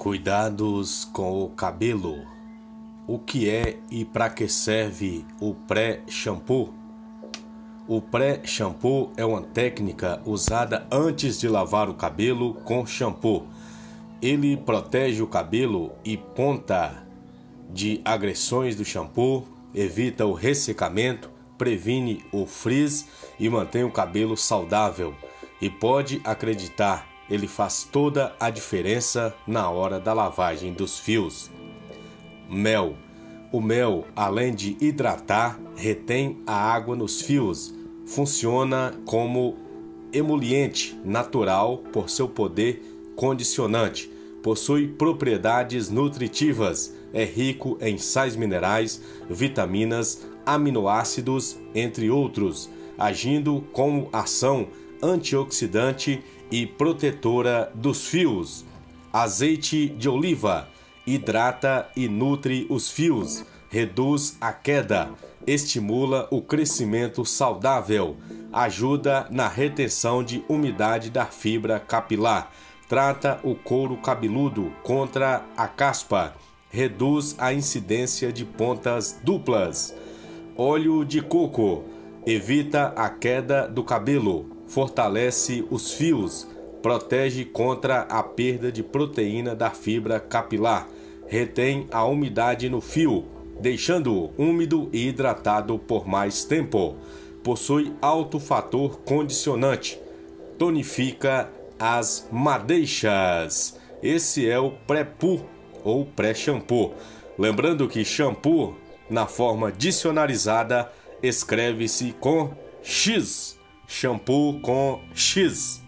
Cuidados com o cabelo. O que é e para que serve o pré-shampoo? O pré-shampoo é uma técnica usada antes de lavar o cabelo com shampoo. Ele protege o cabelo e ponta de agressões do shampoo, evita o ressecamento, previne o frizz e mantém o cabelo saudável. E pode acreditar, ele faz toda a diferença na hora da lavagem dos fios. Mel. O mel, além de hidratar, retém a água nos fios. Funciona como emoliente natural por seu poder condicionante. Possui propriedades nutritivas. É rico em sais minerais, vitaminas, aminoácidos, entre outros, agindo como ação antioxidante e protetora dos fios. Azeite de oliva hidrata e nutre os fios, reduz a queda, estimula o crescimento saudável, ajuda na retenção de umidade da fibra capilar, trata o couro cabeludo contra a caspa, reduz a incidência de pontas duplas. Óleo de coco evita a queda do cabelo, fortalece os fios, protege contra a perda de proteína da fibra capilar, retém a umidade no fio, deixando-o úmido e hidratado por mais tempo. Possui alto fator condicionante, tonifica as madeixas. Esse é o pré-pu ou pré-shampoo. Lembrando que shampoo, na forma dicionarizada, escreve-se com X shampoo com X.